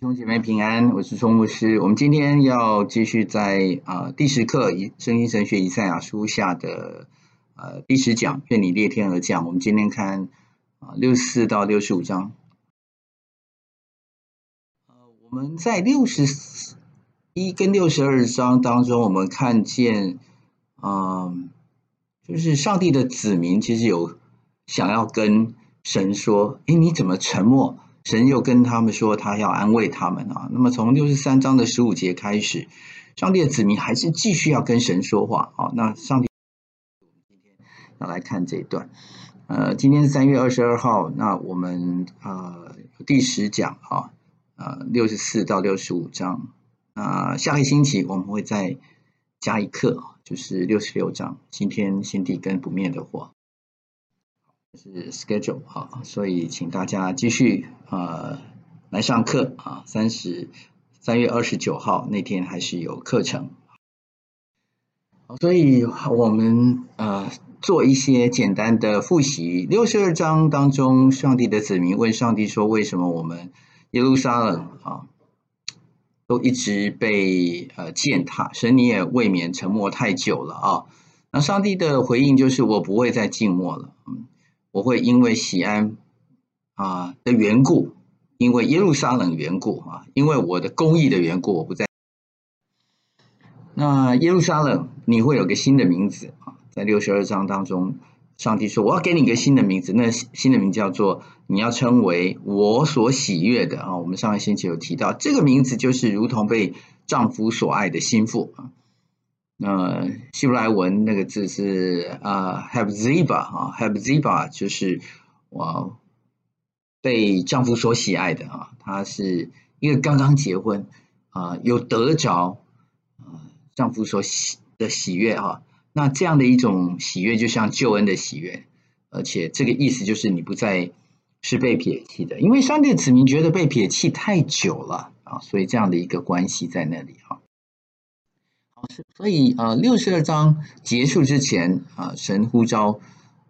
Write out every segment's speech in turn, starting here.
弟兄姐妹平安，我是钟牧师。我们今天要继续在啊、第十课《圣经神学以赛亚书》下的呃第十讲，愿你裂天而降。我们今天看啊六十四到六十五章。呃，我们在六十一跟六十二章当中，我们看见啊、呃，就是上帝的子民其实有想要跟神说：“诶，你怎么沉默？”神又跟他们说，他要安慰他们啊。那么从六十三章的十五节开始，上帝的子民还是继续要跟神说话啊。那上帝，我们今天要来看这一段。呃，今天是三月二十二号，那我们呃第十讲啊，呃六十四到六十五章。啊，下个星期我们会再加一课，就是六十六章，今天新地跟不灭的火。是 schedule 啊，所以请大家继续呃来上课啊。三十三月二十九号那天还是有课程，所以我们呃做一些简单的复习。六十二章当中，上帝的子民问上帝说：“为什么我们耶路撒冷啊都一直被呃践踏？神你也未免沉默太久了啊？”那上帝的回应就是：“我不会再静默了。”嗯。我会因为喜安啊的缘故，因为耶路撒冷缘故啊，因为我的公义的缘故，我不在。那耶路撒冷，你会有个新的名字啊，在六十二章当中，上帝说：“我要给你一个新的名字，那新的名字叫做你要称为我所喜悦的啊。”我们上个星期有提到，这个名字就是如同被丈夫所爱的心腹啊。那希伯来文那个字是啊，Hepzibah 啊，Hepzibah 就是我被丈夫所喜爱的啊，她是一个刚刚结婚啊，有得着啊丈夫所喜的喜悦哈。那这样的一种喜悦，就像救恩的喜悦，而且这个意思就是你不再是被撇弃的，因为上帝子民觉得被撇弃太久了啊，所以这样的一个关系在那里哈。所以，呃，六十二章结束之前，啊，神呼召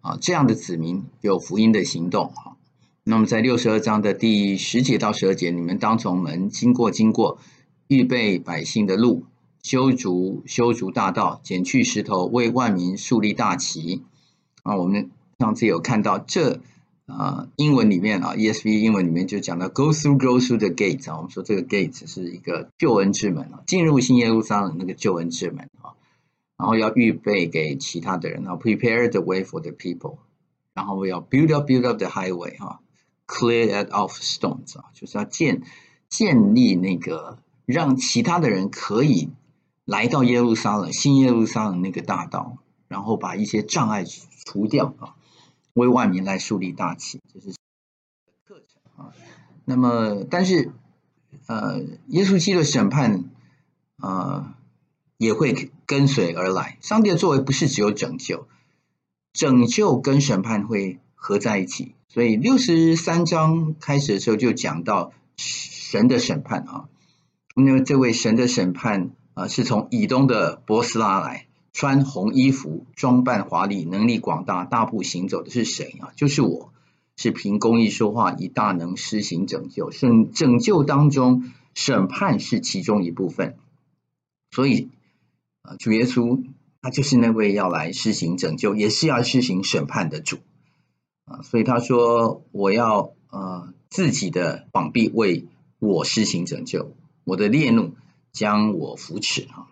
啊这样的子民有福音的行动，哈。那么，在六十二章的第十节到十二节，你们当从门经过，经过，预备百姓的路，修筑修筑大道，剪去石头，为万民树立大旗。啊，我们上次有看到这。啊，英文里面啊，ESV 英文里面就讲到 “go through, go through the gate” 啊，我们说这个 gate 是一个救恩之门啊，进入新耶路撒冷那个救恩之门啊，然后要预备给其他的人啊，prepare the way for the people，然后要 build up, build up the highway 哈，clear it of stones 啊，就是要建建立那个让其他的人可以来到耶路撒冷新耶路撒冷那个大道，然后把一些障碍除掉啊。为万民来树立大旗，这是课程啊。那么，但是，呃，耶稣基督审判，呃，也会跟随而来。上帝的作为不是只有拯救，拯救跟审判会合在一起。所以，六十三章开始的时候就讲到神的审判啊。那么，这位神的审判啊，是从以东的波斯拉来。穿红衣服，装扮华丽，能力广大，大步行走的是谁啊？就是我，是凭公义说话，以大能施行拯救。拯拯救当中，审判是其中一部分。所以，啊，主耶稣他就是那位要来施行拯救，也是要施行审判的主啊。所以他说：“我要呃自己的膀臂为我施行拯救，我的烈怒将我扶持啊。”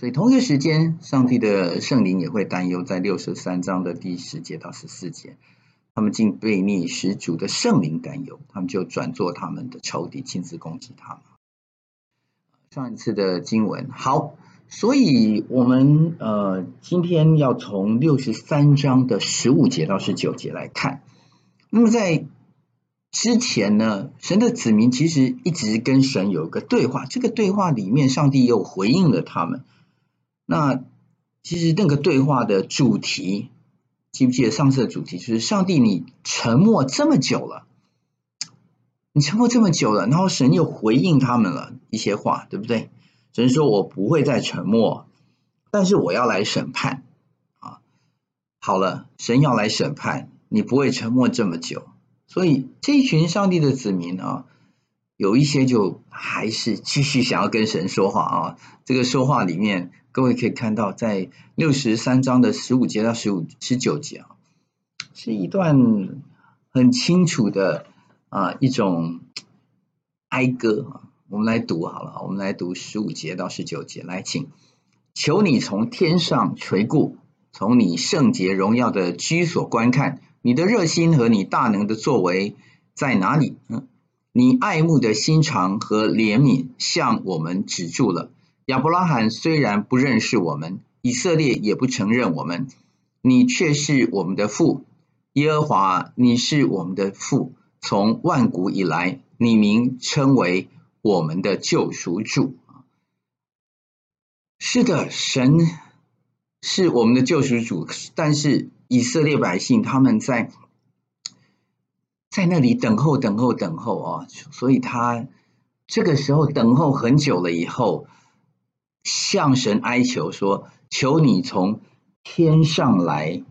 所以同一个时间，上帝的圣灵也会担忧，在六十三章的第十节到十四节，他们竟悖逆使主的圣灵担忧，他们就转做他们的仇敌，亲自攻击他们。上一次的经文好，所以我们呃今天要从六十三章的十五节到十九节来看。那么在之前呢，神的子民其实一直跟神有一个对话，这个对话里面，上帝又回应了他们。那其实那个对话的主题，记不记得上次的主题？就是上帝，你沉默这么久了，你沉默这么久了，然后神又回应他们了一些话，对不对？神说：“我不会再沉默，但是我要来审判。”啊，好了，神要来审判，你不会沉默这么久，所以这一群上帝的子民啊，有一些就还是继续想要跟神说话啊。这个说话里面，各位可以看到，在六十三章的十五节到十五十九节啊，是一段很清楚的啊一种哀歌啊。我们来读好了，我们来读十五节到十九节，来，请求你从天上垂顾，从你圣洁荣耀的居所观看，你的热心和你大能的作为在哪里？嗯，你爱慕的心肠和怜悯向我们止住了。亚伯拉罕虽然不认识我们，以色列也不承认我们，你却是我们的父，耶和华，你是我们的父，从万古以来，你名称为。我们的救赎主，是的，神是我们的救赎主，但是以色列百姓他们在在那里等候、等候、等候啊，所以他这个时候等候很久了以后，向神哀求说：“求你从天上来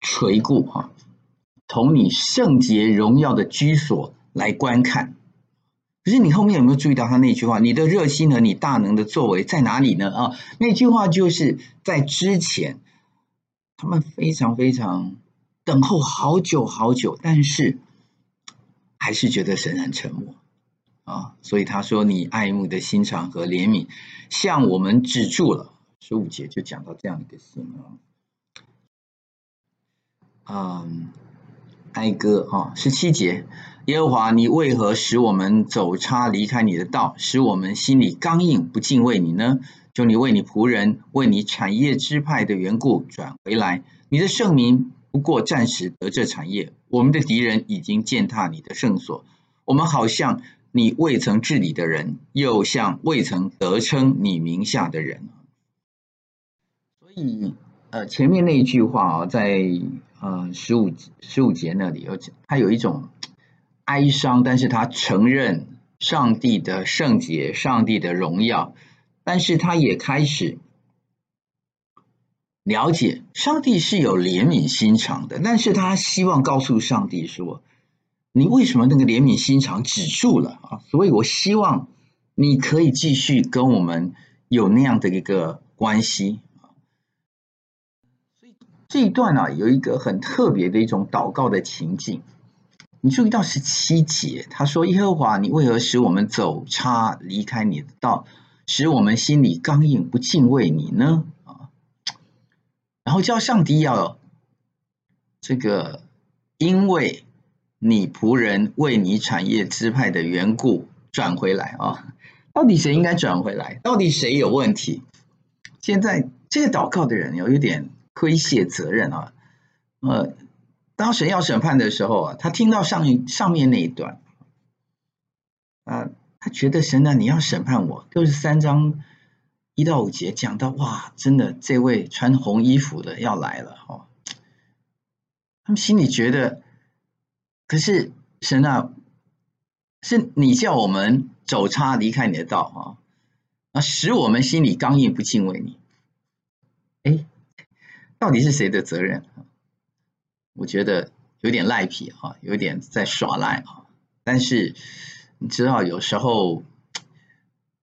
垂顾啊，从你圣洁荣耀的居所来观看。”可是你后面有没有注意到他那句话？你的热心和你大能的作为在哪里呢？啊，那句话就是在之前，他们非常非常等候好久好久，但是还是觉得神很沉默啊。所以他说：“你爱慕的心肠和怜悯向我们止住了。”十五节就讲到这样一个形容。嗯，哀歌啊，十七节。耶和华，你为何使我们走差离开你的道，使我们心里刚硬不敬畏你呢？求你为你仆人为你产业支派的缘故转回来。你的圣名不过暂时得这产业，我们的敌人已经践踏你的圣所。我们好像你未曾治理的人，又像未曾得称你名下的人。所以，呃，前面那一句话啊，在呃十五十五节那里有，它有一种。哀伤，但是他承认上帝的圣洁、上帝的荣耀，但是他也开始了解上帝是有怜悯心肠的，但是他希望告诉上帝说：“你为什么那个怜悯心肠止住了啊？所以我希望你可以继续跟我们有那样的一个关系啊。”所以这一段啊，有一个很特别的一种祷告的情境。你注意到十七节，他说：“耶和华，你为何使我们走差离开你的道，使我们心里刚硬不敬畏你呢？”啊，然后叫上帝要这个，因为你仆人为你产业支派的缘故转回来啊。到底谁应该转回来？到底谁有问题？现在这个祷告的人有一点推卸责任啊，呃。当神要审判的时候啊，他听到上上面那一段，啊，他觉得神呢，你要审判我。六十三章一到五节讲到，哇，真的，这位穿红衣服的要来了哦。他们心里觉得，可是神啊，是你叫我们走差离开你的道啊，啊，使我们心里刚硬不敬畏你。哎，到底是谁的责任？我觉得有点赖皮啊，有点在耍赖啊。但是你知道，有时候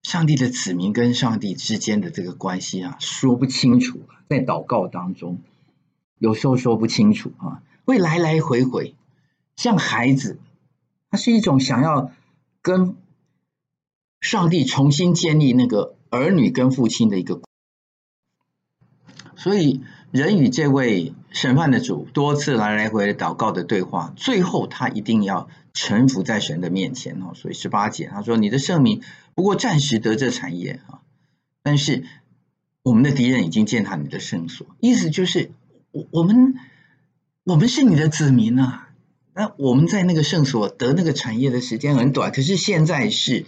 上帝的子民跟上帝之间的这个关系啊，说不清楚，在祷告当中，有时候说不清楚啊，会来来回回，像孩子，他是一种想要跟上帝重新建立那个儿女跟父亲的一个，所以。人与这位审判的主多次来来回回祷告的对话，最后他一定要臣服在神的面前哦。所以十八节他说：“你的圣名不过暂时得这产业啊，但是我们的敌人已经践踏你的圣所。”意思就是，我我们我们是你的子民啊。那我们在那个圣所得那个产业的时间很短，可是现在是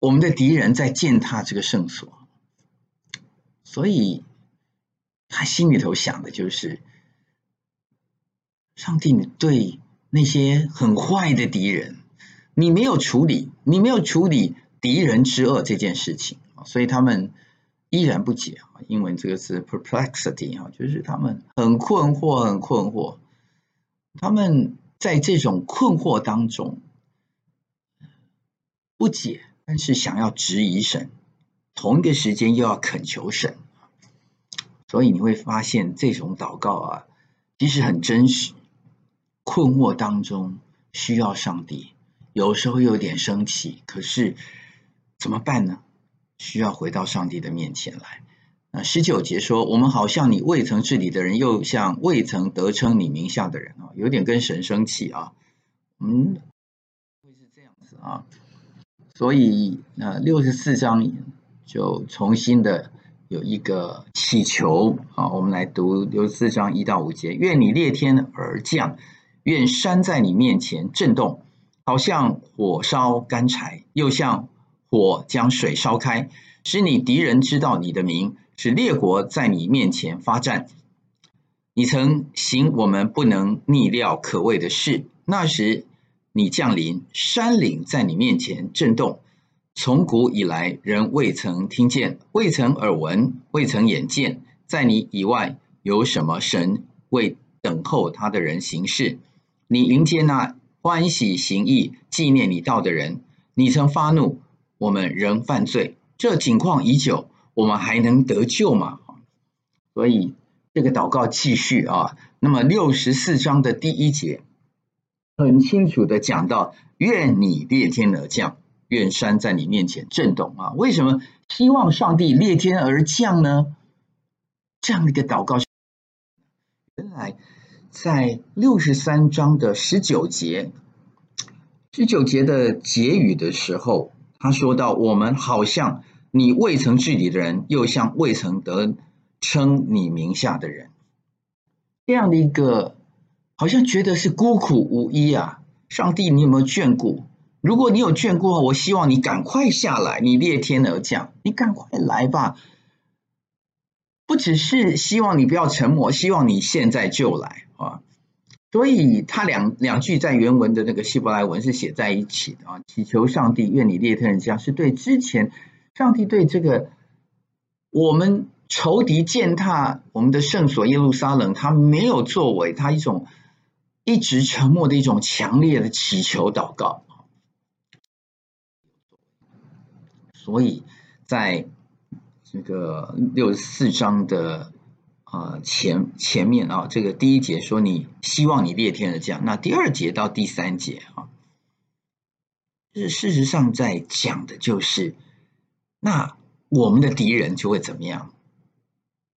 我们的敌人在践踏这个圣所，所以。他心里头想的就是，上帝，你对那些很坏的敌人，你没有处理，你没有处理敌人之恶这件事情，所以他们依然不解啊。英文这个词 perplexity 啊，就是他们很困惑，很困惑。他们在这种困惑当中，不解，但是想要质疑神，同一个时间又要恳求神，所以你会发现这种祷告啊，其实很真实。困惑当中需要上帝，有时候有点生气，可是怎么办呢？需要回到上帝的面前来。十九节说：“我们好像你未曾治理的人，又像未曾得称你名下的人啊，有点跟神生气啊。”嗯，会是这样子啊。所以，呃，六十四章就重新的有一个祈求啊。我们来读六十四章一到五节：愿你裂天而降，愿山在你面前震动，好像火烧干柴，又像火将水烧开，使你敌人知道你的名。使列国在你面前发战。你曾行我们不能逆料可畏的事。那时你降临，山岭在你面前震动。从古以来，人未曾听见，未曾耳闻，未曾眼见，在你以外有什么神为等候他的人行事？你迎接那欢喜行义、纪念你道的人。你曾发怒，我们仍犯罪。这景况已久。我们还能得救吗？所以这个祷告继续啊。那么六十四章的第一节很清楚的讲到：愿你裂天而降，愿山在你面前震动啊。为什么希望上帝裂天而降呢？这样一个祷告，原来在六十三章的十九节，十九节的结语的时候，他说到：我们好像。你未曾治理的人，又像未曾得称你名下的人，这样的一个好像觉得是孤苦无依啊！上帝，你有没有眷顾？如果你有眷顾，我希望你赶快下来，你裂天而降，你赶快来吧！不只是希望你不要沉默，希望你现在就来啊！所以他两两句在原文的那个希伯来文是写在一起的啊，祈求上帝愿你裂天而降，是对之前。上帝对这个我们仇敌践踏我们的圣所耶路撒冷，他没有作为，他一种一直沉默的一种强烈的祈求祷告。所以在这个六十四章的啊前前面啊，这个第一节说你希望你裂天而降，那第二节到第三节啊，是事实上在讲的就是。那我们的敌人就会怎么样？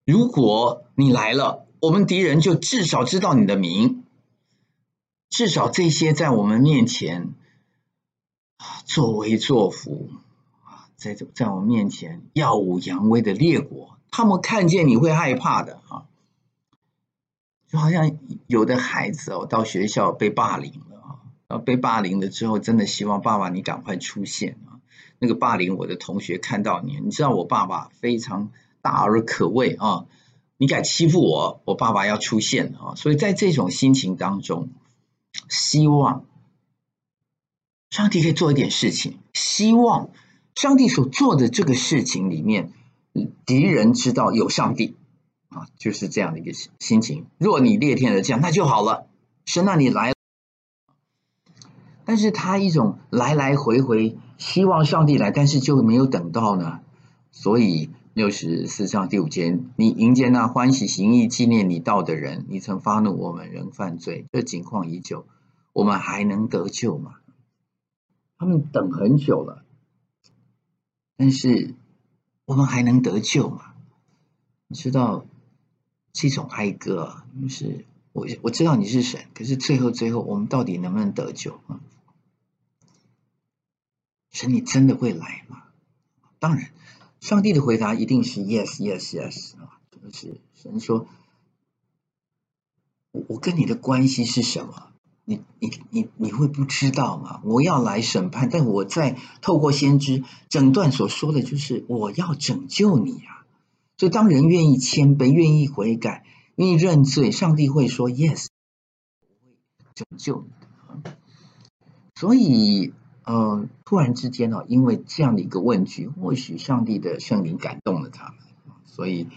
如果你来了，我们敌人就至少知道你的名，至少这些在我们面前作威作福啊，在在我们面前耀武扬威的列国，他们看见你会害怕的啊，就好像有的孩子哦，到学校被霸凌了啊，被霸凌了之后，真的希望爸爸你赶快出现。那个霸凌我的同学看到你，你知道我爸爸非常大而可畏啊！你敢欺负我，我爸爸要出现啊！所以在这种心情当中，希望上帝可以做一点事情，希望上帝所做的这个事情里面，敌人知道有上帝啊，就是这样的一个心情。若你裂天而降，那就好了，神啊，你来。但是他一种来来回回。希望上帝来，但是就没有等到呢。所以六十四章第五节，你迎接那欢喜行义、纪念你道的人，你曾发怒，我们仍犯罪。这情况已久，我们还能得救吗？他们等很久了，但是我们还能得救吗？你知道这种哀歌，就是我我知道你是神，可是最后最后，我们到底能不能得救啊？神，你真的会来吗？当然，上帝的回答一定是 yes yes yes 啊！就是神说，我我跟你的关系是什么？你你你你会不知道吗？我要来审判，但我在透过先知整段所说的就是我要拯救你啊！所以当人愿意谦卑、愿意悔改、愿意认罪，上帝会说 yes，我会拯救你。所以。呃，突然之间呢，因为这样的一个问句，或许上帝的圣灵感动了他们，所以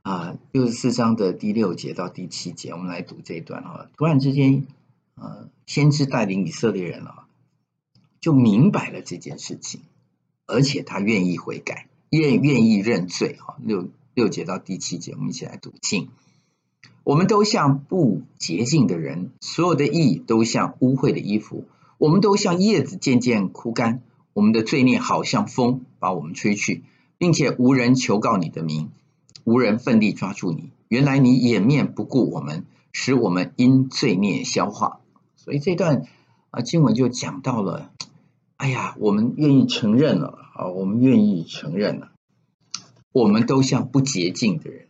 啊，六十四章的第六节到第七节，我们来读这一段啊。突然之间，呃，先知带领以色列人啊，就明白了这件事情，而且他愿意悔改，愿愿意认罪。哈，六六节到第七节，我们一起来读经。我们都像不洁净的人，所有的义都像污秽的衣服，我们都像叶子渐渐枯干，我们的罪孽好像风把我们吹去，并且无人求告你的名，无人奋力抓住你。原来你掩面不顾我们，使我们因罪孽消化。所以这段啊经文就讲到了，哎呀，我们愿意承认了啊，我们愿意承认了，我们都像不洁净的人。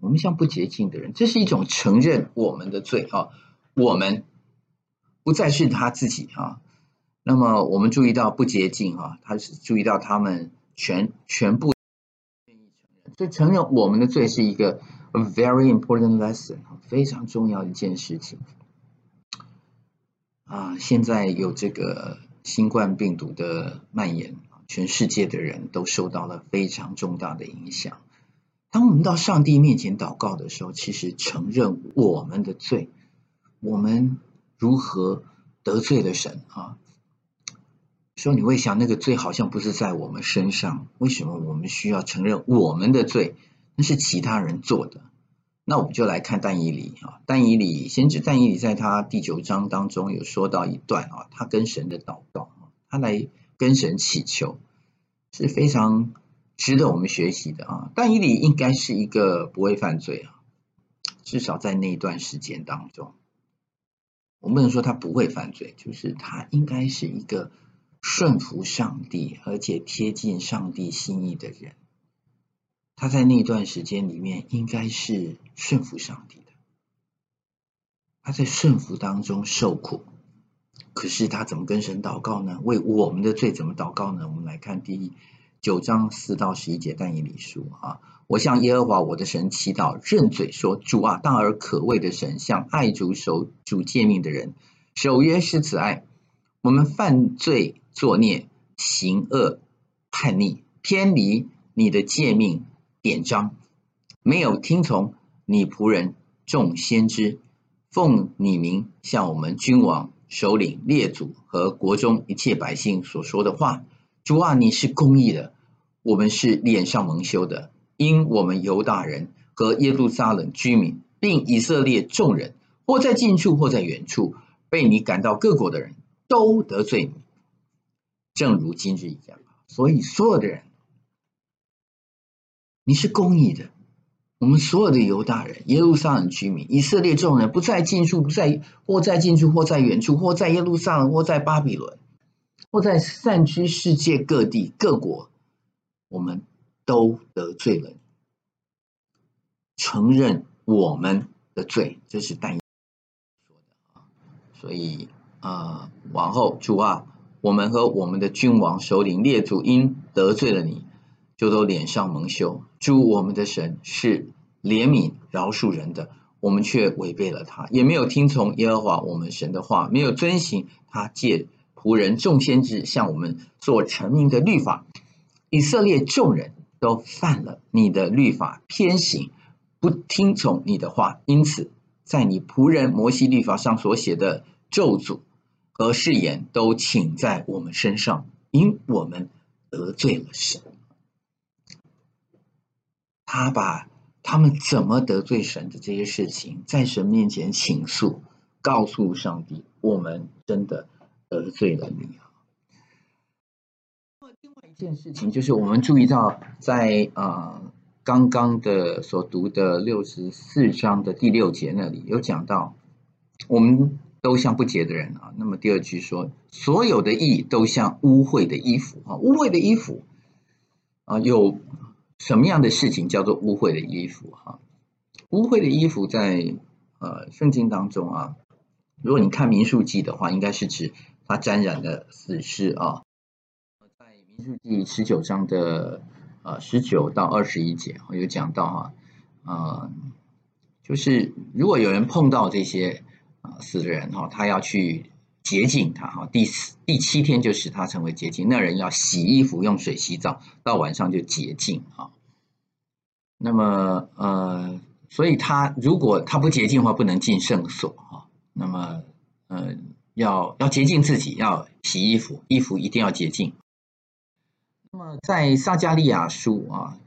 我们像不洁净的人，这是一种承认我们的罪啊，我们不再是他自己啊。那么我们注意到不洁净啊，他是注意到他们全全部愿意承认，所以承认我们的罪是一个 very important lesson，非常重要一件事情啊。现在有这个新冠病毒的蔓延，全世界的人都受到了非常重大的影响。当我们到上帝面前祷告的时候，其实承认我们的罪，我们如何得罪了神啊？说你会想，那个罪好像不是在我们身上，为什么我们需要承认我们的罪？那是其他人做的。那我们就来看但以理啊，但以理先知但以理在他第九章当中有说到一段啊，他跟神的祷告，他来跟神祈求，是非常。值得我们学习的啊，但以理应该是一个不会犯罪啊，至少在那一段时间当中，我们不能说他不会犯罪，就是他应该是一个顺服上帝而且贴近上帝心意的人。他在那段时间里面应该是顺服上帝的，他在顺服当中受苦，可是他怎么跟神祷告呢？为我们的罪怎么祷告呢？我们来看第。九章四到十一节，但以理书啊，我向耶和华我的神祈祷，认罪说：主啊，大而可畏的神，向爱主守主诫命的人，守约施慈爱。我们犯罪作孽，行恶叛逆，偏离你的诫命典章，没有听从你仆人众先知，奉你名向我们君王、首领、列祖和国中一切百姓所说的话。主啊，你是公义的，我们是脸上蒙羞的，因我们犹大人和耶路撒冷居民，并以色列众人，或在近处或在远处，被你赶到各国的人都得罪你，正如今日一样。所以所有的人，你是公义的，我们所有的犹大人、耶路撒冷居民、以色列众人，不在近处，不在或在近处，或在远处，或在耶路撒冷，或在巴比伦。或在散居世界各地各国，我们都得罪了你，承认我们的罪，这是但说的啊。所以啊、呃，往后主啊，我们和我们的君王、首领、列祖因得罪了你，就都脸上蒙羞。主我们的神是怜悯饶恕人的，我们却违背了他，也没有听从耶和华我们神的话，没有遵行他借。仆人众先知向我们所陈明的律法，以色列众人都犯了你的律法，偏行不听从你的话，因此在你仆人摩西律法上所写的咒诅和誓言都请在我们身上，因我们得罪了神。他把他们怎么得罪神的这些事情，在神面前倾诉，告诉上帝，我们真的。得罪了你啊！件事情就是，我们注意到在、呃、刚刚的所读的六十四章的第六节那里有讲到，我们都像不洁的人啊。那么第二句说，所有的义都像污秽的衣服啊，污秽的衣服啊，有什么样的事情叫做污秽的衣服哈？污秽的衣服在呃圣经当中啊，如果你看民数记的话，应该是指。他沾染的死尸啊，在民数记十九章的呃十九到二十一节，我有讲到哈，啊，就是如果有人碰到这些啊死的人哈，他要去洁净他哈，第四第七天就使他成为洁净，那人要洗衣服，用水洗澡，到晚上就洁净啊。那么呃，所以他如果他不洁净的话，不能进圣所哈。那么呃。要要洁净自己，要洗衣服，衣服一定要洁净。那么在撒迦利亚书啊，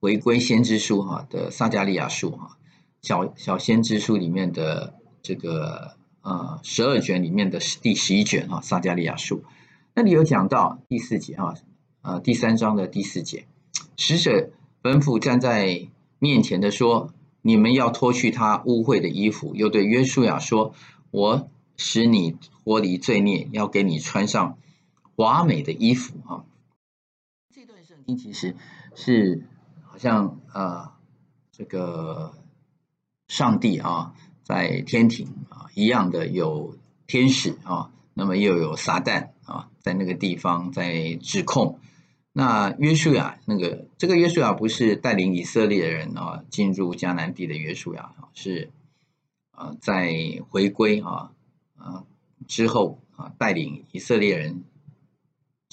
回归先知书哈的撒迦利亚书哈，小小先知书里面的这个呃十二卷里面的第十一卷哈撒迦利亚书，那里有讲到第四节哈，呃第三章的第四节，使者吩咐站在面前的说：“你们要脱去他污秽的衣服。”又对约书亚说：“我使你脱离罪孽，要给你穿上。”华美的衣服啊，这段圣经其实是好像呃，这个上帝啊，在天庭啊一样的有天使啊，那么又有撒旦啊，在那个地方在指控。那约书亚那个这个约书亚不是带领以色列人啊进入迦南地的约书亚，是啊在回归啊啊之后啊带领以色列人。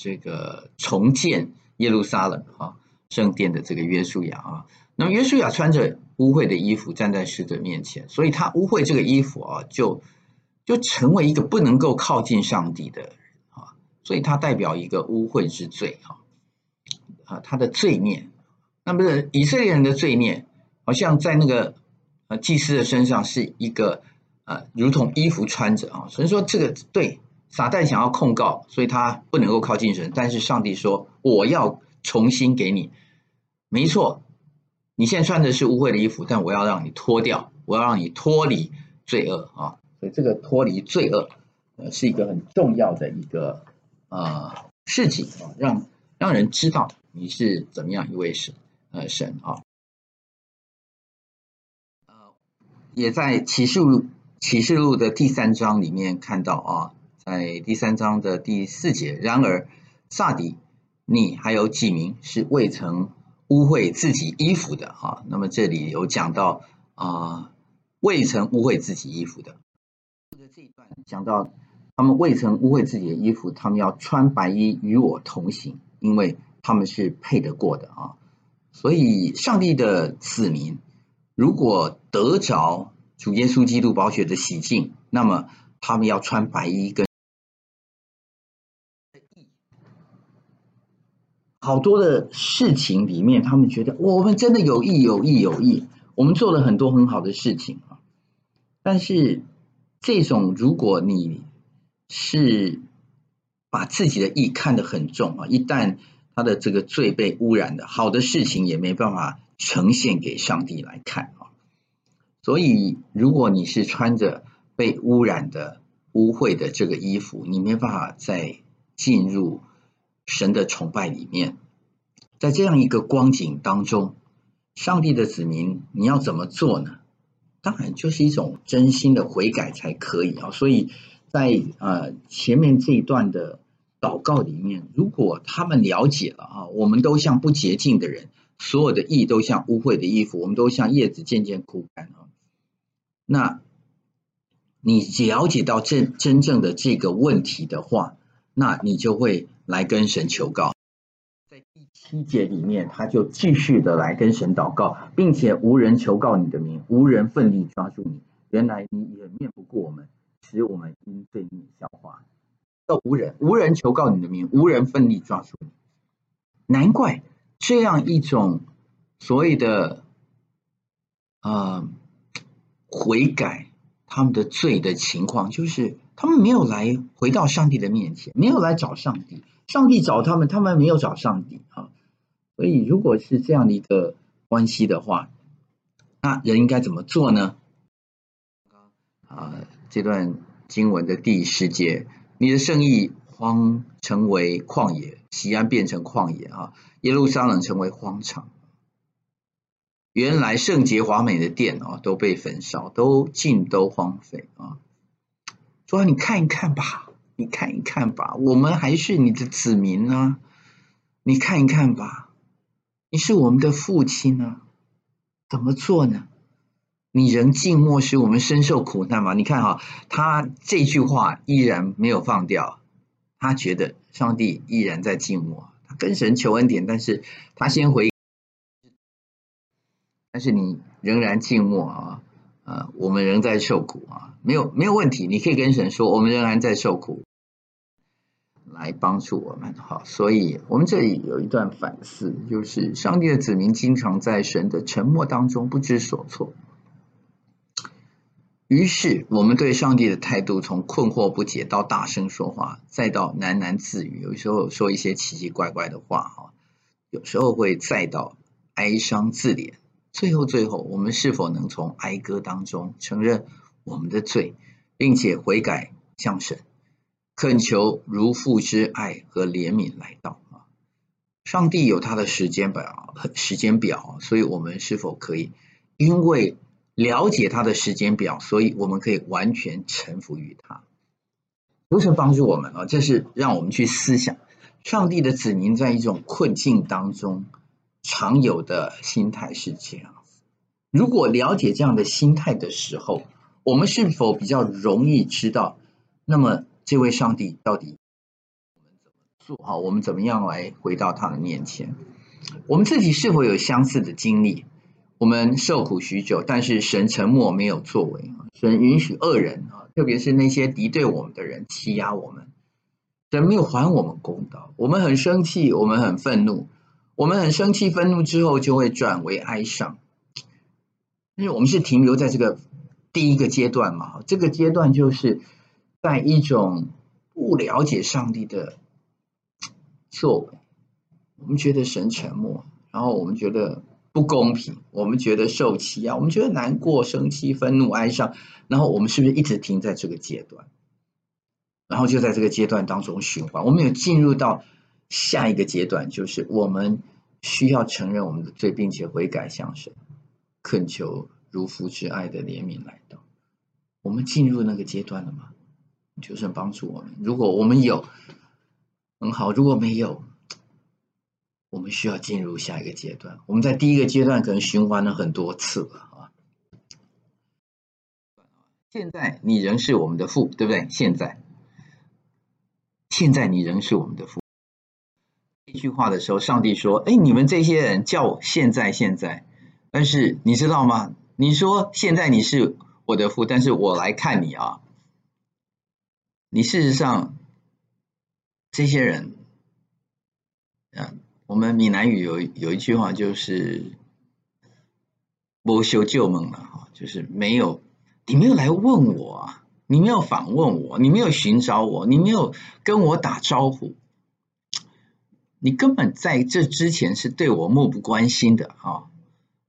这个重建耶路撒冷啊圣殿的这个约书亚啊，那么约书亚穿着污秽的衣服站在使者面前，所以他污秽这个衣服啊，就就成为一个不能够靠近上帝的人啊，所以他代表一个污秽之罪啊啊，他的罪孽。那么以色列人的罪孽，好像在那个呃祭司的身上是一个呃如同衣服穿着啊，所以说这个对。撒旦想要控告，所以他不能够靠近神。但是上帝说：“我要重新给你，没错，你现在穿的是污秽的衣服，但我要让你脱掉，我要让你脱离罪恶啊！所以这个脱离罪恶，呃，是一个很重要的一个呃事情啊，让让人知道你是怎么样一位神呃神啊。呃，也在启示录启示录的第三章里面看到啊。”在第三章的第四节，然而撒底，你还有几名是未曾污秽自己衣服的啊？那么这里有讲到啊，未曾污秽自己衣服的。这一段讲到他们未曾污秽自己的衣服，他们要穿白衣与我同行，因为他们是配得过的啊。所以上帝的子民如果得着主耶稣基督宝血的洗净，那么他们要穿白衣跟。好多的事情里面，他们觉得我们真的有意有意有意，我们做了很多很好的事情啊。但是这种，如果你是把自己的意看得很重啊，一旦他的这个罪被污染的，好的事情也没办法呈现给上帝来看啊。所以，如果你是穿着被污染的污秽的这个衣服，你没办法再进入。神的崇拜里面，在这样一个光景当中，上帝的子民，你要怎么做呢？当然就是一种真心的悔改才可以啊。所以在呃前面这一段的祷告里面，如果他们了解了啊，我们都像不洁净的人，所有的义都像污秽的衣服，我们都像叶子渐渐枯干啊。那你了解到这真正的这个问题的话，那你就会。来跟神求告，在第七节里面，他就继续的来跟神祷告，并且无人求告你的名，无人奋力抓住你。原来你掩面不顾我们，使我们因罪孽消化。都无人，无人求告你的名，无人奋力抓住你。难怪这样一种所谓的啊、悔改他们的罪的情况，就是他们没有来回到上帝的面前，没有来找上帝。上帝找他们，他们没有找上帝啊。所以，如果是这样的一个关系的话，那人应该怎么做呢？啊，这段经文的第十节，你的圣意荒成为旷野，西安变成旷野啊，耶路撒冷成为荒场。原来圣洁华美的殿啊，都被焚烧，都尽都荒废啊。说你看一看吧。你看一看吧，我们还是你的子民呢。你看一看吧，你是我们的父亲呢。怎么做呢？你仍静默，使我们深受苦难吗？你看哈，他这句话依然没有放掉，他觉得上帝依然在静默，他跟神求恩典，但是他先回，但是你仍然静默啊。呃，我们仍在受苦啊，没有没有问题，你可以跟神说，我们仍然在受苦，来帮助我们。好，所以我们这里有一段反思，就是上帝的子民经常在神的沉默当中不知所措。于是，我们对上帝的态度从困惑不解到大声说话，再到喃喃自语，有时候说一些奇奇怪怪的话，哈，有时候会再到哀伤自怜，最后最后，我们是否能从哀歌当中承认我们的罪，并且悔改向神，恳求如父之爱和怜悯来到啊？上帝有他的时间表，时间表，所以我们是否可以因为了解他的时间表，所以我们可以完全臣服于他。求神帮助我们啊！这是让我们去思想，上帝的子民在一种困境当中常有的心态是这样。如果了解这样的心态的时候，我们是否比较容易知道，那么这位上帝到底我们怎么做？哈，我们怎么样来回到他的面前？我们自己是否有相似的经历？我们受苦许久，但是神沉默没有作为。神允许恶人啊，特别是那些敌对我们的人欺压我们，神没有还我们公道。我们很生气，我们很愤怒，我们很生气、愤怒之后就会转为哀伤。因为我们是停留在这个第一个阶段嘛，这个阶段就是在一种不了解上帝的作为，我们觉得神沉默，然后我们觉得。不公平，我们觉得受欺压，我们觉得难过、生气、愤怒、哀伤，然后我们是不是一直停在这个阶段？然后就在这个阶段当中循环。我们有进入到下一个阶段，就是我们需要承认我们的罪，并且悔改向神，恳求如父之爱的怜悯来到。我们进入那个阶段了吗？求神帮助我们。如果我们有，很好；如果没有，我们需要进入下一个阶段。我们在第一个阶段可能循环了很多次了啊。现在你仍是我们的父，对不对？现在，现在你仍是我们的父。这句话的时候，上帝说：“哎，你们这些人叫现在现在，但是你知道吗？你说现在你是我的父，但是我来看你啊，你事实上这些人，嗯。”我们闽南语有有一句话，就是“不修旧梦”了哈，就是没有你没有来问我啊，你没有访问我，你没有寻找我，你没有跟我打招呼，你根本在这之前是对我漠不关心的啊，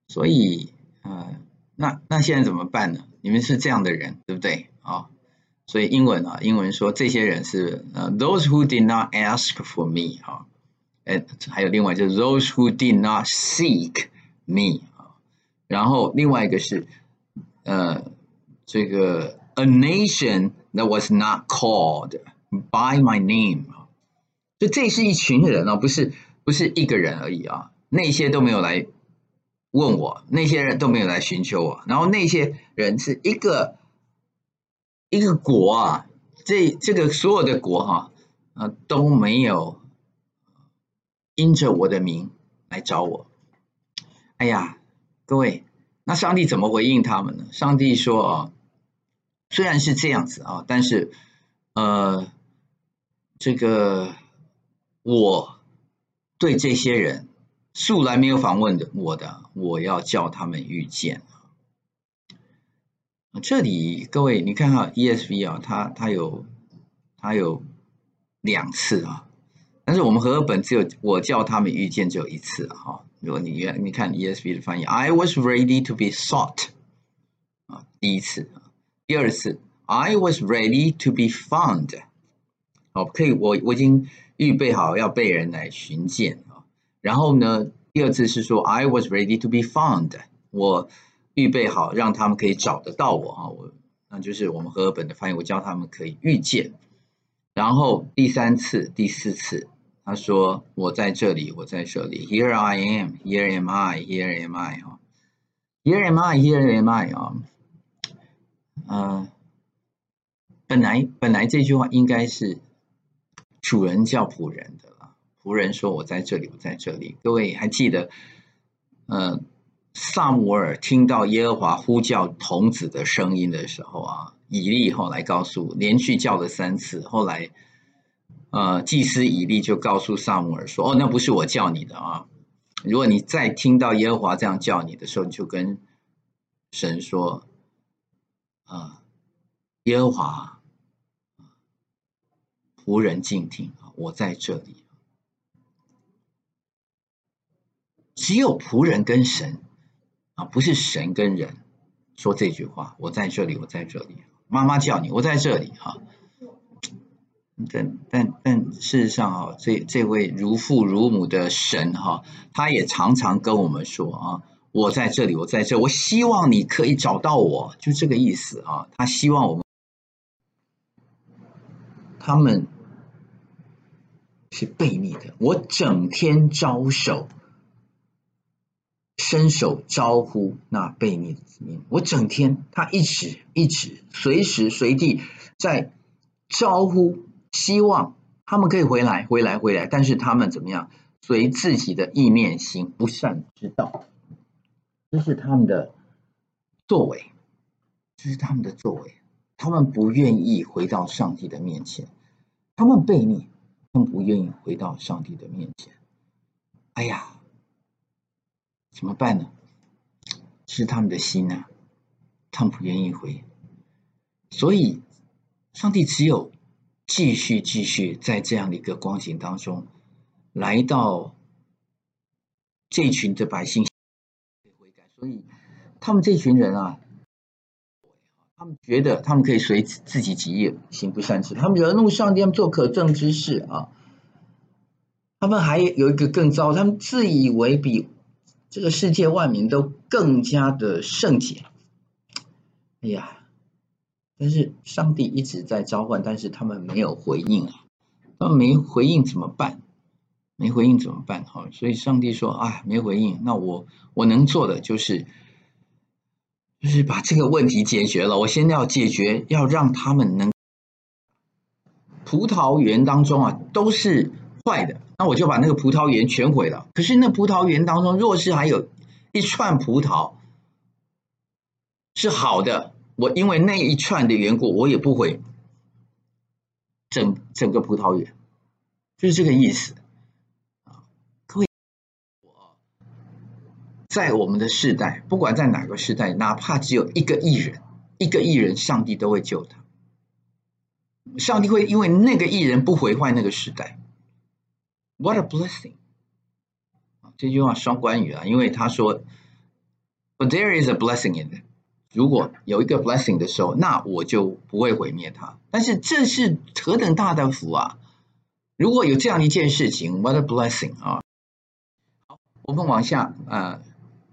所以呃，那那现在怎么办呢？你们是这样的人，对不对啊？所以英文啊，英文说这些人是呃，those who did not ask for me 啊。哎，还有另外就是 those who did not seek me 啊，然后另外一个是呃，这个 a nation that was not called by my name 啊，就这是一群人啊，不是不是一个人而已啊，那些都没有来问我，那些人都没有来寻求我，然后那些人是一个一个国啊，这这个所有的国哈啊，都没有。因着我的名来找我，哎呀，各位，那上帝怎么回应他们呢？上帝说啊，虽然是这样子啊，但是呃，这个我对这些人素来没有访问的我的，我要叫他们遇见。这里各位，你看哈，ESV 啊，它它有它有两次啊。但是我们和合本只有我叫他们遇见只有一次哈。如果你你看 ESV 的翻译，I was ready to be sought 啊，第一次，第二次，I was ready to be found 好，可以，我我已经预备好要被人来寻见啊。然后呢，第二次是说 I was ready to be found，我预备好让他们可以找得到我啊，我那就是我们和本的翻译，我叫他们可以遇见。然后第三次、第四次。他说：“我在这里，我在这里。Here I am, here am I, here am I 啊，here am I, here am I 啊。呃，本来本来这句话应该是主人叫仆人的了。仆人说：‘我在这里，我在这里。’各位还记得，呃，撒母耳听到耶和华呼叫童子的声音的时候啊，以利后来告诉，连续叫了三次，后来，呃，祭司以利就告诉撒母耳说：“哦，那不是我叫你的啊！如果你再听到耶和华这样叫你的时候，你就跟神说，啊、耶和华，仆人静听，我在这里。只有仆人跟神。”啊，不是神跟人说这句话，我在这里，我在这里。妈妈叫你，我在这里哈。但但但事实上啊，这这位如父如母的神哈，他也常常跟我们说啊，我在这里，我在这，我希望你可以找到我，就这个意思啊。他希望我们，他们是悖逆的，我整天招手。伸手招呼那悖逆的子民，我整天他一直一直随时随地在招呼，希望他们可以回来，回来，回来。但是他们怎么样？随自己的意念行不善之道，这是他们的作为，这是他们的作为。他们不愿意回到上帝的面前，他们悖逆，他们不愿意回到上帝的面前。哎呀！怎么办呢？是他们的心呐、他们不愿意回，所以上帝只有继续继续在这样的一个光景当中，来到这群的百姓悔改，所以他们这群人啊，他们觉得他们可以随自己己意行不善事，他们惹怒上帝，他们做可憎之事啊，他们还有一个更糟，他们自以为比。这个世界万民都更加的圣洁，哎呀！但是上帝一直在召唤，但是他们没有回应啊。他们没回应怎么办？没回应怎么办？哈，所以上帝说：“啊，没回应，那我我能做的就是，就是把这个问题解决了。我先要解决，要让他们能葡萄园当中啊，都是。”坏的，那我就把那个葡萄园全毁了。可是那葡萄园当中，若是还有一串葡萄是好的，我因为那一串的缘故，我也不毁整整个葡萄园，就是这个意思啊。各位，我在我们的世代，不管在哪个世代，哪怕只有一个艺人，一个艺人，上帝都会救他。上帝会因为那个艺人不毁坏那个时代。What a blessing！啊这句话双关语啊，因为他说，But there is a blessing in it。如果有一个 blessing 的时候，那我就不会毁灭它。但是这是何等大的福啊！如果有这样一件事情，What a blessing 啊！好，我们往下啊，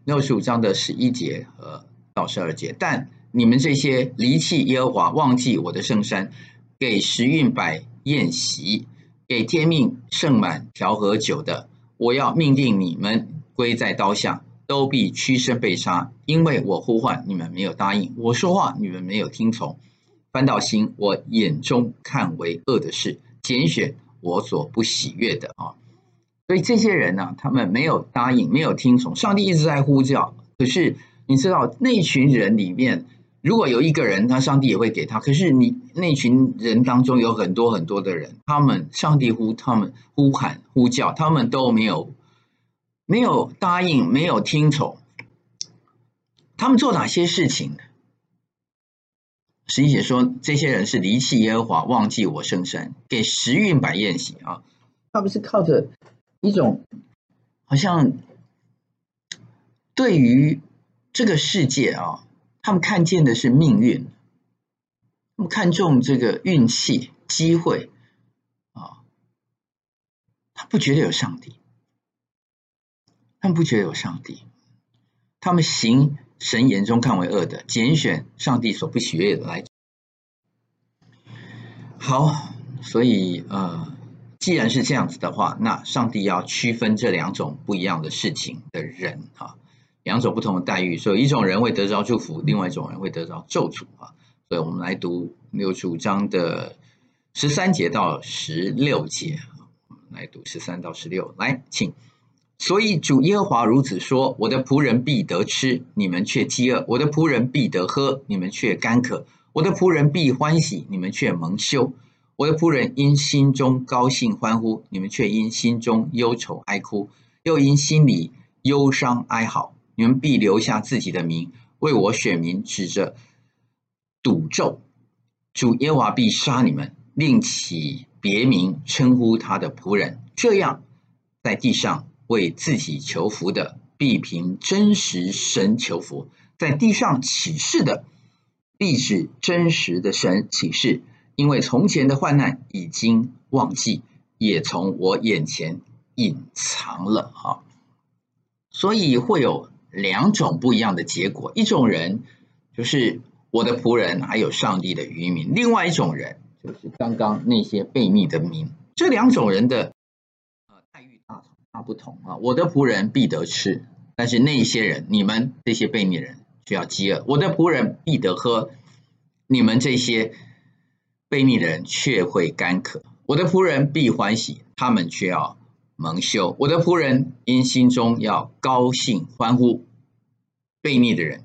六十五章的十一节和到十二节。但你们这些离弃耶和华、忘记我的圣山，给时运摆宴席。给天命盛满调和酒的，我要命定你们归在刀下，都必屈身被杀，因为我呼唤你们没有答应，我说话你们没有听从，反倒行我眼中看为恶的事，拣选我所不喜悦的啊！所以这些人呢、啊，他们没有答应，没有听从，上帝一直在呼叫，可是你知道那群人里面。如果有一个人，他上帝也会给他。可是你那群人当中有很多很多的人，他们上帝呼他们呼喊呼叫，他们都没有没有答应，没有听从。他们做哪些事情呢？十一节说，这些人是离弃耶和华，忘记我圣山，给时运摆宴席啊。他们是靠着一种好像对于这个世界啊。他们看见的是命运，他们看重这个运气、机会啊，他不觉得有上帝，他们不觉得有上帝，他们行神眼中看为恶的，拣选上帝所不喜悦的来。好，所以呃，既然是这样子的话，那上帝要区分这两种不一样的事情的人啊。两种不同的待遇，所以一种人会得着祝福，另外一种人会得着咒诅啊。所以我们来读六十五章的十三节到十六节，来读十三到十六。来，请所以主耶和华如此说：我的仆人必得吃，你们却饥饿；我的仆人必得喝，你们却干渴；我的仆人必欢喜，你们却蒙羞；我的仆人因心中高兴欢呼，你们却因心中忧愁哀哭，又因心里忧伤哀嚎。你们必留下自己的名，为我选民指着赌咒。主耶和华必杀你们，另起别名称呼他的仆人。这样，在地上为自己求福的，必凭真实神求福；在地上起誓的，必指真实的神起誓。因为从前的患难已经忘记，也从我眼前隐藏了啊，所以会有。两种不一样的结果，一种人就是我的仆人，还有上帝的渔民；另外一种人就是刚刚那些悖逆的民。这两种人的呃待遇大大不同啊！我的仆人必得吃，但是那些人，你们这些悖逆人就要饥饿；我的仆人必得喝，你们这些悖逆人却会干渴；我的仆人必欢喜，他们却要。蒙羞，我的仆人因心中要高兴欢呼；悖逆的人，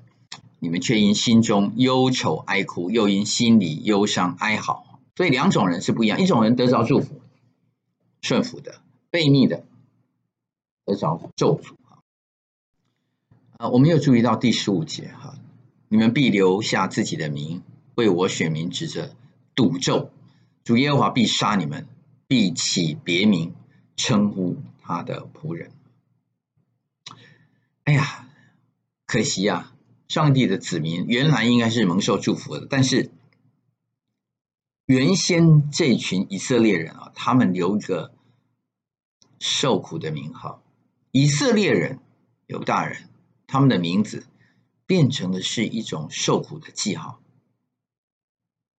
你们却因心中忧愁哀哭，又因心里忧伤哀嚎。所以两种人是不一样，一种人得着祝福，顺服的；悖逆的得着咒诅。啊，我们又注意到第十五节哈，你们必留下自己的名，为我选民指着赌咒，主耶和华必杀你们，必起别名。称呼他的仆人。哎呀，可惜呀、啊！上帝的子民原来应该是蒙受祝福的，但是原先这群以色列人啊，他们留一个受苦的名号。以色列人、犹大人，他们的名字变成的是一种受苦的记号。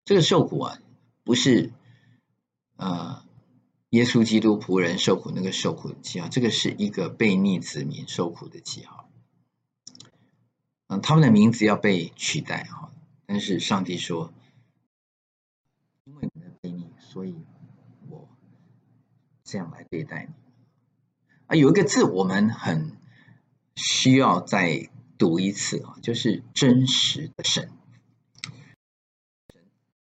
这个受苦啊，不是呃。耶稣基督仆人受苦，那个受苦的记号，这个是一个悖逆子民受苦的记号。嗯，他们的名字要被取代哈，但是上帝说，因为你的悖逆，所以我这样来对待你。啊，有一个字我们很需要再读一次啊，就是真实的神。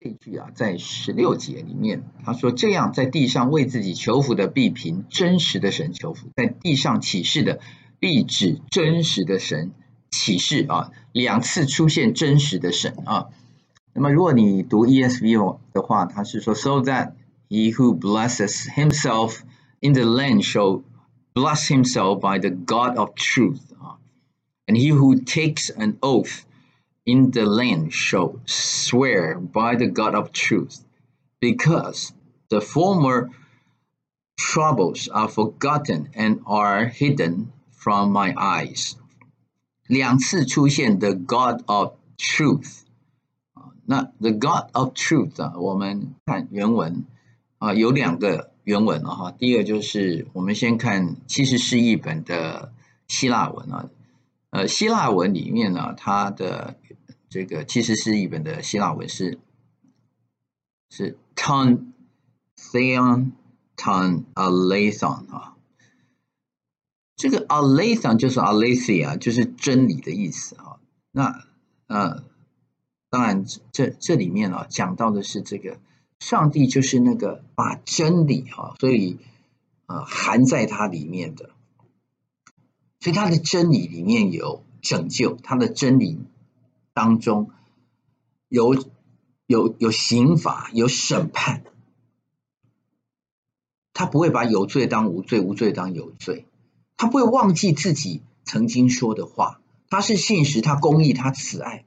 这句啊，在十六节里面，他说：“这样，在地上为自己求福的，必凭真实的神求福；在地上起誓的，必指真实的神起誓。”啊，两次出现真实的神啊。那么，如果你读 ESV 的话，他是说：“So that he who blesses himself in the land shall bless himself by the God of truth。”啊，and he who takes an oath。in the land shall swear by the God of truth, because the former troubles are forgotten and are hidden from my eyes。两次出现 the God of truth 啊，那 the God of truth 啊，我们看原文啊，有两个原文啊哈，第一个就是我们先看七十士译本的希腊文啊。 呃，希腊文里面呢，它的这个其实是一本的希腊文是是 ton theon ton aleithon 啊，这个 aleithon 就是 aletheia，就是真理的意思啊。那呃，当然这这里面啊讲到的是这个上帝就是那个把真理啊，所以呃含在它里面的。所以他的真理里面有拯救，他的真理当中有有有刑罚，有审判。他不会把有罪当无罪，无罪当有罪。他不会忘记自己曾经说的话。他是信实，他公义，他慈爱，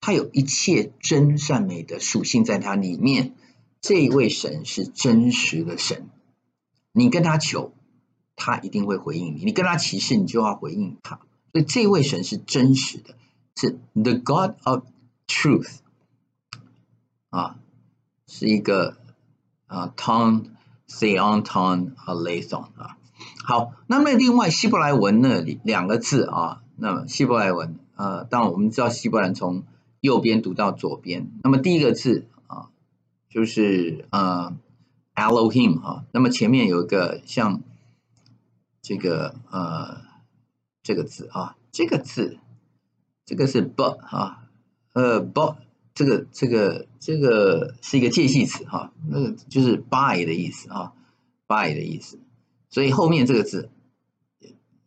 他有一切真善美的属性在他里面。这一位神是真实的神，你跟他求。他一定会回应你，你跟他起誓，你就要回应他。所以这位神是真实的，是 The God of Truth 啊，是一个啊 ton theon ton aleithon 啊。好，那么另外希伯来文那里两个字啊，那么希伯来文呃，当然我们知道希伯来从右边读到左边，那么第一个字啊，就是呃 Elohim 啊，那么前面有一个像。这个呃这个字啊，这个字，这个是 b 啊，呃 b 这个这个这个是一个介系词哈，那个就是 by 的意思啊，by 的意思，所以后面这个字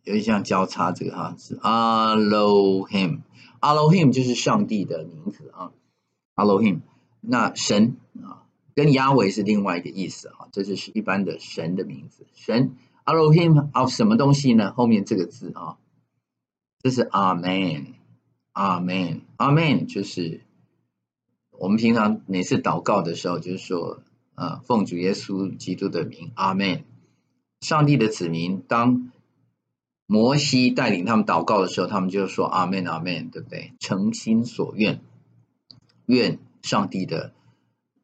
有点像交叉这个哈，是 Elohim，Elohim 就是上帝的名字啊，Elohim，那神啊。跟亚维是另外一个意思啊，这就是一般的神的名字。神 Elohim of 什么东西呢？后面这个字啊，这是 Amen，Amen，Amen，就是我们平常每次祷告的时候，就是说，呃，奉主耶稣基督的名，Amen。上帝的子民，当摩西带领他们祷告的时候，他们就说 Amen，Amen，对不对？诚心所愿，愿上帝的。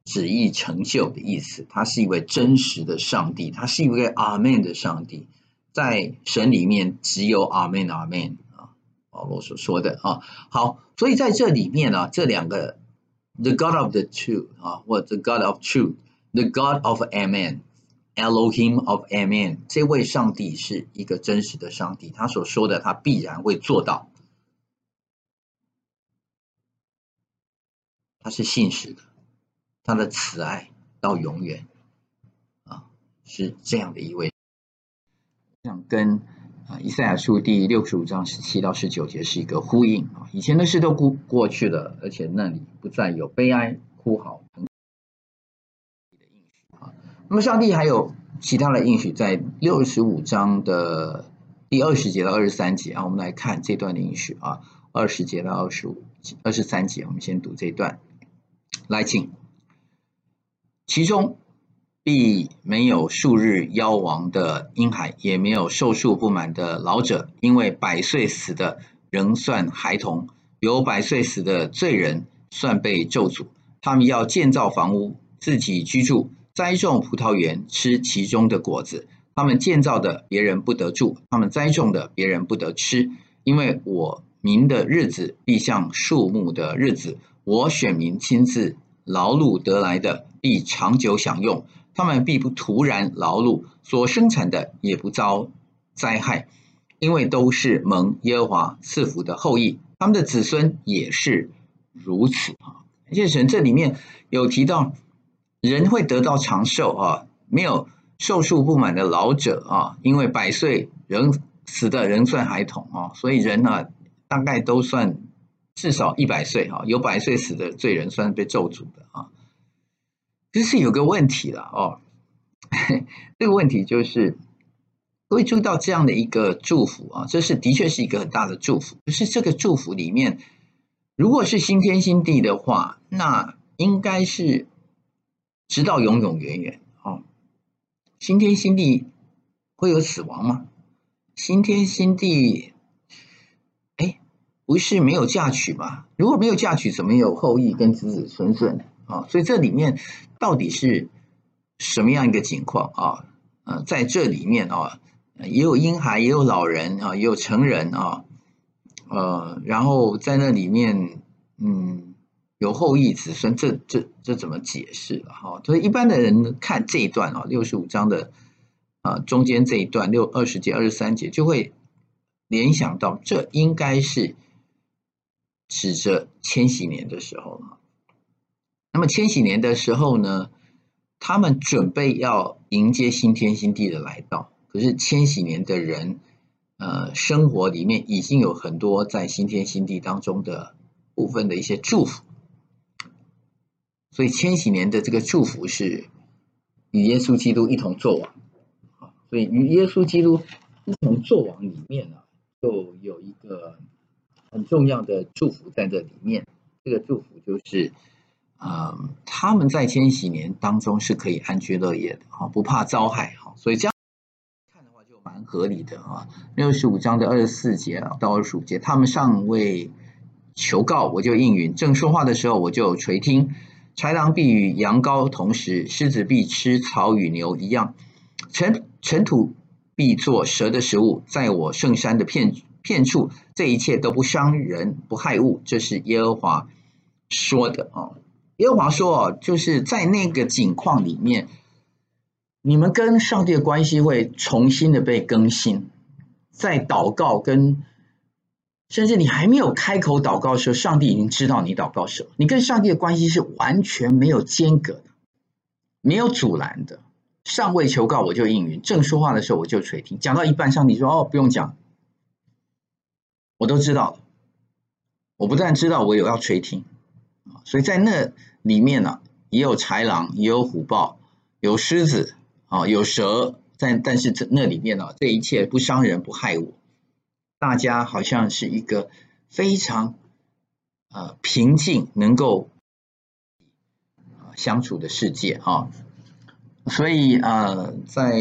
旨意成就的意思，他是一位真实的上帝，他是一位阿门的上帝，在神里面只有阿门阿门啊，保罗所说的啊，好，所以在这里面呢、啊，这两个 the God of the truth 啊，或 the God of truth，the God of Amen，Elohim of Amen，这位上帝是一个真实的上帝，他所说的他必然会做到，他是信实的。他的慈爱到永远啊，是这样的一位，想跟啊以赛亚书第六十五章十七到十九节是一个呼应啊。以前的事都过过去了，而且那里不再有悲哀、哭嚎的应许啊。那么上帝还有其他的应许，在六十五章的第二十节到二十三节啊，我们来看这段的应许啊，二十节到二十五、二十三节，我们先读这段，来，请。其中必没有数日夭亡的婴孩，也没有寿数不满的老者，因为百岁死的仍算孩童，有百岁死的罪人算被咒诅。他们要建造房屋，自己居住；栽种葡萄园，吃其中的果子。他们建造的，别人不得住；他们栽种的，别人不得吃。因为我民的日子必像树木的日子，我选民亲自劳碌得来的。必长久享用，他们必不突然劳碌，所生产的也不遭灾害，因为都是蒙耶和华赐福的后裔，他们的子孙也是如此啊。而且神这里面有提到，人会得到长寿啊，没有寿数不满的老者啊，因为百岁人死的人算孩童啊，所以人呢大概都算至少一百岁啊，有百岁死的罪人算被咒诅的啊。这是有个问题了哦，这个问题就是会注意到这样的一个祝福啊，这是的确是一个很大的祝福。可是这个祝福里面，如果是新天新地的话，那应该是直到永永远远哦。新天新地会有死亡吗？新天新地，哎，不是没有嫁娶吗？如果没有嫁娶，怎么有后裔跟子子孙孙呢？啊，所以这里面到底是什么样一个情况啊？呃，在这里面啊，也有婴孩，也有老人啊，也有成人啊，呃，然后在那里面，嗯，有后裔子孙，这这这怎么解释了？哈，所以一般的人看这一段啊，六十五章的啊中间这一段六二十节二十三节，就会联想到这应该是指着千禧年的时候。那么千禧年的时候呢，他们准备要迎接新天新地的来到。可是千禧年的人，呃，生活里面已经有很多在新天新地当中的部分的一些祝福。所以千禧年的这个祝福是与耶稣基督一同作王。所以与耶稣基督一同作王里面呢，就有一个很重要的祝福在这里面。这个祝福就是。嗯，他们在千禧年当中是可以安居乐业的，哈，不怕遭害，哈，所以这样看的话就蛮合理的啊。六十五章的二十四节到二十五节，他们尚未求告，我就应允；正说话的时候，我就垂听。豺狼必与羊羔同食，狮子必吃草与牛一样，尘尘土必作蛇的食物。在我圣山的片片处，这一切都不伤人，不害物。这是耶和华说的啊。耶和华说：“就是在那个景况里面，你们跟上帝的关系会重新的被更新，在祷告跟甚至你还没有开口祷告的时候，上帝已经知道你祷告什么。你跟上帝的关系是完全没有间隔的，没有阻拦的。尚未求告我就应允，正说话的时候我就垂听。讲到一半，上帝说：“哦，不用讲，我都知道了。我不但知道，我有要垂听。所以在那里面呢、也有豺狼，也有虎豹，有狮子。”啊，有蛇，但但是这那里面呢，这一切不伤人不害我，大家好像是一个非常呃平静能够相处的世界啊，所以呃，在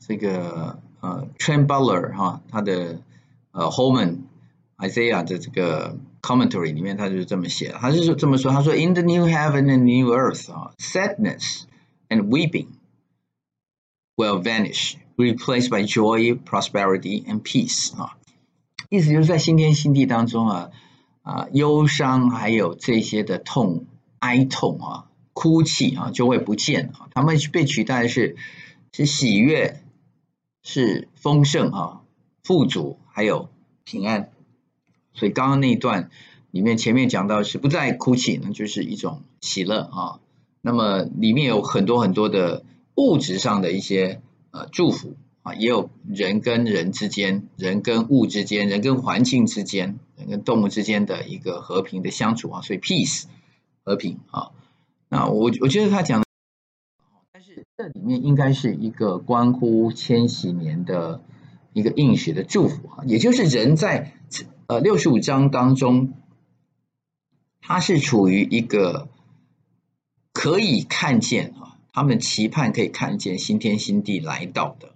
这个呃 t r e n Butler 哈他的呃 Holman Isaiah 的这个 Commentary 里面，他就是这么写的，他是这么说，他说 In the new heaven and new earth 啊，sadness and weeping。Will vanish, replaced by joy, prosperity, and peace. 啊，意思就是在新天新地当中啊，啊，忧伤还有这些的痛、哀痛啊、哭泣啊，就会不见啊。他们被取代的是是喜悦，是丰盛啊、富足，还有平安。所以刚刚那一段里面前面讲到是不再哭泣，那就是一种喜乐啊。那么里面有很多很多的。物质上的一些呃祝福啊，也有人跟人之间、人跟物之间、人跟环境之间、人跟动物之间的一个和平的相处啊，所以 peace 和平啊。那我我觉得他讲的，但是这里面应该是一个关乎千禧年的一个应许的祝福啊，也就是人在呃六十五章当中，他是处于一个可以看见啊。他们期盼可以看见新天新地来到的，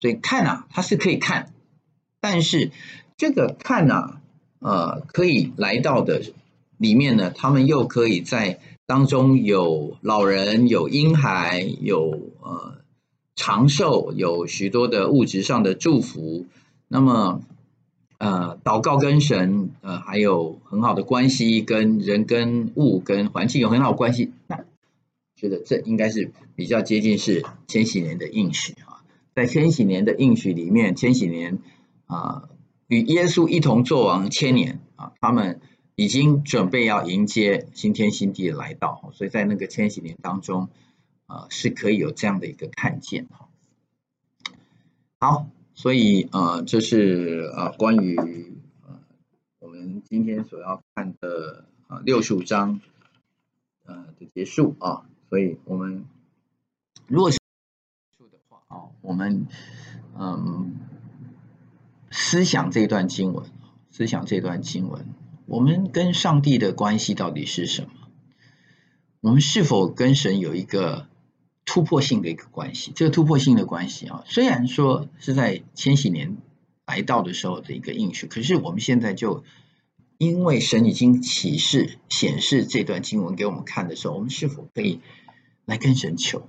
所以看啊，他是可以看，但是这个看啊，呃，可以来到的里面呢，他们又可以在当中有老人、有婴孩、有呃长寿，有许多的物质上的祝福。那么呃，祷告跟神呃，还有很好的关系，跟人、跟物、跟环境有很好的关系。那觉得这应该是比较接近是千禧年的应许啊，在千禧年的应许里面，千禧年啊与耶稣一同作王千年啊，他们已经准备要迎接新天新地的来到，所以在那个千禧年当中啊是可以有这样的一个看见哈。好，所以呃这是呃关于呃我们今天所要看的啊六十五章呃的结束啊。所以我们如果是的话啊，我们嗯思想这段经文，思想这段经文，我们跟上帝的关系到底是什么？我们是否跟神有一个突破性的一个关系？这个突破性的关系啊，虽然说是在千禧年来到的时候的一个应许，可是我们现在就。因为神已经启示显示这段经文给我们看的时候，我们是否可以来跟神求？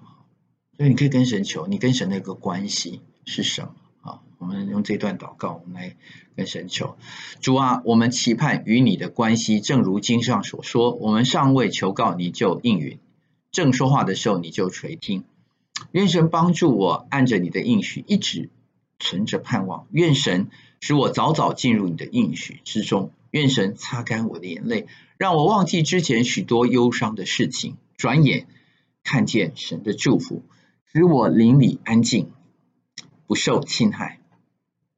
所以你可以跟神求，你跟神的一个关系是什么？啊，我们用这段祷告，我们来跟神求。主啊，我们期盼与你的关系，正如经上所说，我们尚未求告你就应允，正说话的时候你就垂听。愿神帮助我，按着你的应许，一直存着盼望。愿神使我早早进入你的应许之中。愿神擦干我的眼泪，让我忘记之前许多忧伤的事情，转眼看见神的祝福，使我邻里安静，不受侵害。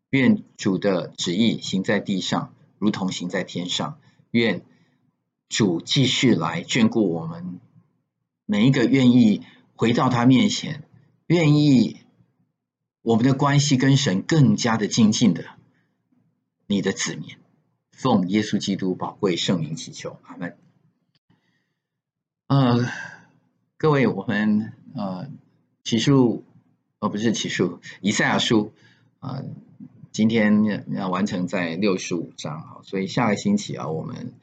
愿主的旨意行在地上，如同行在天上。愿主继续来眷顾我们每一个愿意回到他面前，愿意我们的关系跟神更加的亲近的你的子民。奉耶稣基督宝贵圣名祈求，阿门。呃，各位，我们呃，启示，呃，不是启示，以赛亚书啊，呃，今天要，要完成在六十五章啊，所以下个星期啊，我们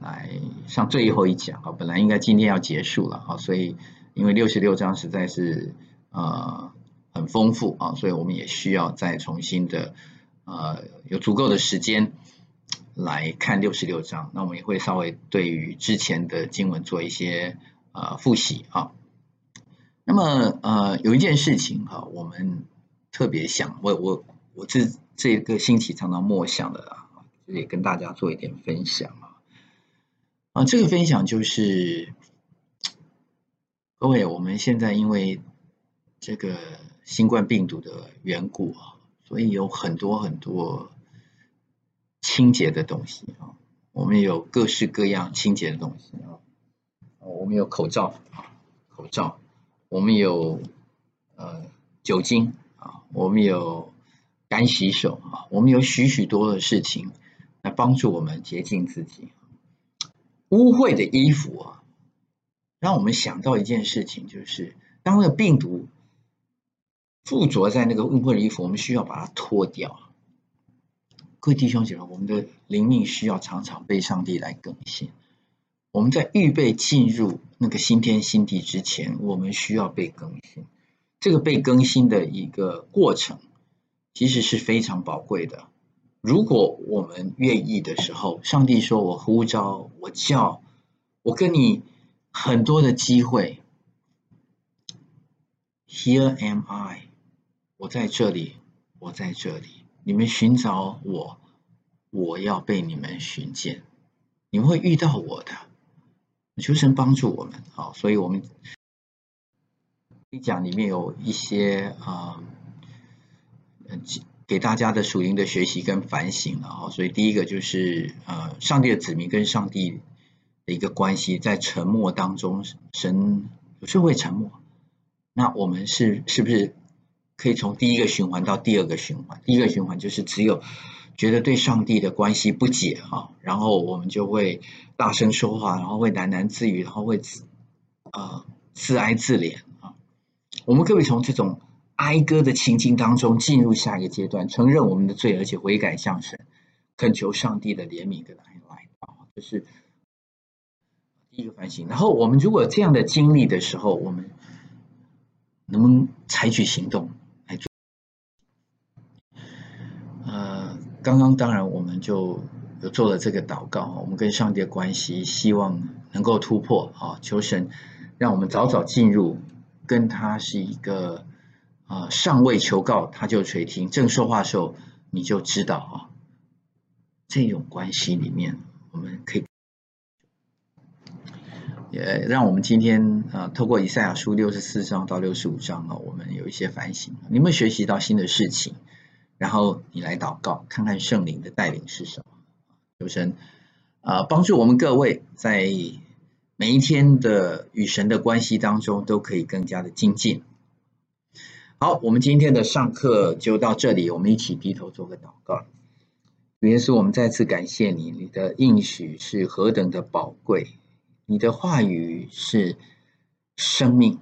来上最后一讲啊，本来应该今天要结束了啊，所以因为六十六章实在是呃很丰富啊，所以我们也需要再重新的。呃，有足够的时间来看六十六章，那我们也会稍微对于之前的经文做一些呃复习啊。那么呃，有一件事情哈，我们特别想，我我我这这个星期常常默想的啊，也跟大家做一点分享这个分享就是各位，我们现在因为这个新冠病毒的缘故啊，所以有很多很多清洁的东西啊，我们有各式各样清洁的东西啊，我们有口罩啊，口罩。我们有呃酒精啊，我们有干洗手啊，我们有许许多的事情来帮助我们洁净自己。污秽的衣服啊，让我们想到一件事情，就是当那个病毒附着在那个污秽的衣服，我们需要把它脱掉。各位弟兄姐妹，我们的灵命需要常常被上帝来更新。我们在预备进入那个新天新地之前，我们需要被更新。这个被更新的一个过程，其实是非常宝贵的。如果我们愿意的时候，上帝说：“我呼召，我叫，我跟你很多的机会。”Here am I，我在这里，我在这里。你们寻找我，我要被你们寻见。你们会遇到我的。求神帮助我们，好，所以我们一讲里面有一些啊，嗯，给大家的属灵的学习跟反省了哈。所以第一个就是呃，上帝的子民跟上帝的一个关系，在沉默当中，神有时会沉默。那我们是是不是可以从第一个循环到第二个循环？第一个循环就是只有。觉得对上帝的关系不解哈，然后我们就会大声说话，然后会喃喃自语，然后会自呃自哀自怜啊。我们可不可以从这种哀歌的情境当中进入下一个阶段，承认我们的罪，而且悔改向神，恳求上帝的怜悯跟爱来啊？这是第一个反省。然后我们如果有这样的经历的时候，我们能不能采取行动来做？呃？刚刚当然我们就有做了这个祷告，我们跟上帝的关系希望能够突破啊，求神让我们早早进入跟他是一个啊尚未求告他就垂听，正说话的时候你就知道啊，这种关系里面我们可以也让我们今天啊透过以赛亚书六十四章到六十五章啊，我们有一些反省，你们学习到新的事情。然后你来祷告，看看圣灵的带领是什么。求神啊，帮助我们各位在每一天的与神的关系当中，都可以更加的精进。好，我们今天的上课就到这里，我们一起低头做个祷告。主耶稣，我们再次感谢你，你的应许是何等的宝贵，你的话语是生命。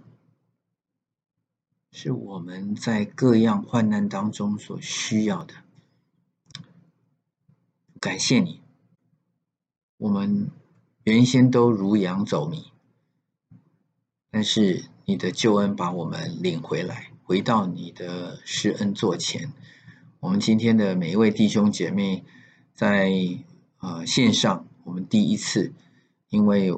是我们在各样患难当中所需要的。感谢你，我们原先都如羊走迷，但是你的救恩把我们领回来，回到你的施恩座前。我们今天的每一位弟兄姐妹在呃线上，我们第一次，因为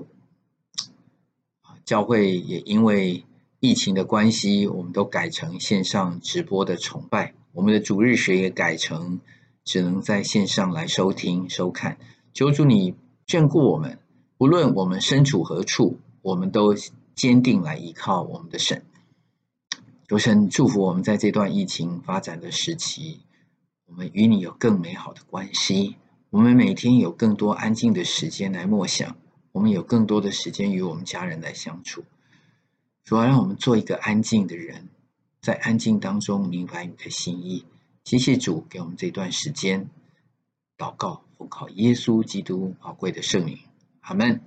教会也因为。疫情的关系，我们都改成线上直播的崇拜。我们的主日学也改成只能在线上来收听收看。求主你眷顾我们，无论我们身处何处，我们都坚定来依靠我们的神。求神祝福我们在这段疫情发展的时期，我们与你有更美好的关系。我们每天有更多安静的时间来默想，我们有更多的时间与我们家人来相处。主要让我们做一个安静的人，在安静当中明白你的心意。谢谢主给我们这段时间祷告，奉靠耶稣基督宝贵的圣名，阿门。